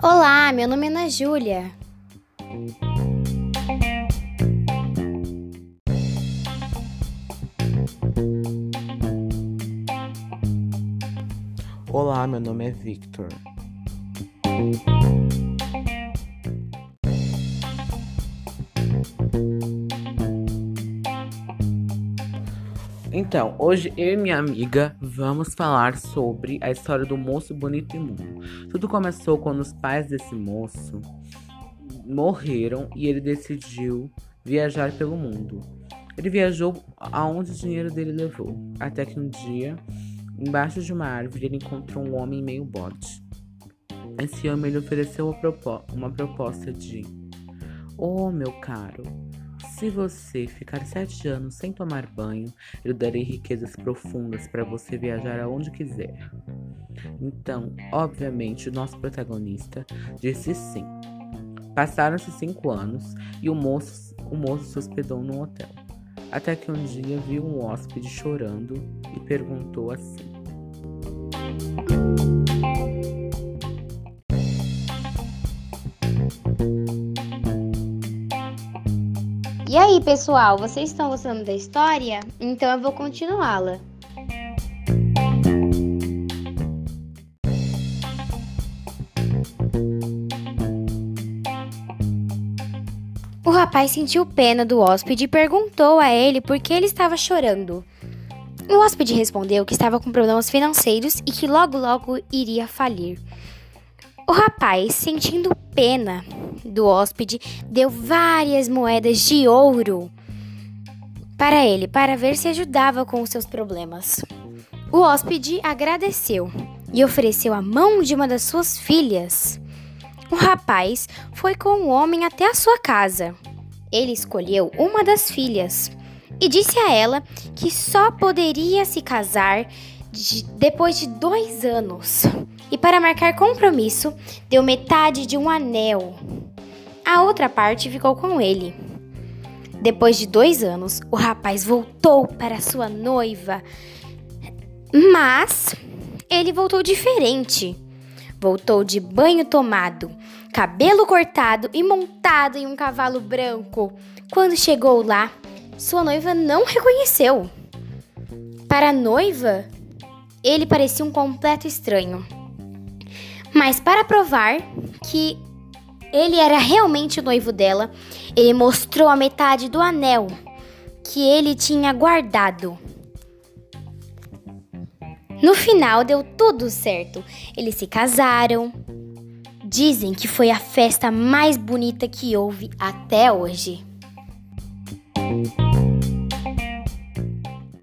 Olá, meu nome é Ana Júlia. Olá, meu nome é Victor. Então, hoje eu e minha amiga vamos falar sobre a história do moço bonito e mundo. Tudo começou quando os pais desse moço morreram e ele decidiu viajar pelo mundo. Ele viajou aonde o dinheiro dele levou, até que um dia, embaixo de uma árvore, ele encontrou um homem meio bode. Esse homem lhe ofereceu uma proposta de: Oh, meu caro, se você ficar sete anos sem tomar banho, eu darei riquezas profundas para você viajar aonde quiser. Então, obviamente, o nosso protagonista disse sim. Passaram-se cinco anos e o moço, o moço se hospedou num hotel. Até que um dia viu um hóspede chorando e perguntou assim: E aí, pessoal, vocês estão gostando da história? Então eu vou continuá-la. O rapaz sentiu pena do hóspede e perguntou a ele por que ele estava chorando. O hóspede respondeu que estava com problemas financeiros e que logo logo iria falir. O rapaz, sentindo pena do hóspede, deu várias moedas de ouro para ele, para ver se ajudava com os seus problemas. O hóspede agradeceu e ofereceu a mão de uma das suas filhas. O rapaz foi com o homem até a sua casa. Ele escolheu uma das filhas e disse a ela que só poderia se casar de, depois de dois anos. E para marcar compromisso, deu metade de um anel. A outra parte ficou com ele. Depois de dois anos, o rapaz voltou para sua noiva, mas ele voltou diferente. Voltou de banho tomado, cabelo cortado e montado em um cavalo branco. Quando chegou lá, sua noiva não reconheceu. Para a noiva, ele parecia um completo estranho. Mas para provar que ele era realmente o noivo dela, ele mostrou a metade do anel que ele tinha guardado. No final deu tudo certo. Eles se casaram. Dizem que foi a festa mais bonita que houve até hoje.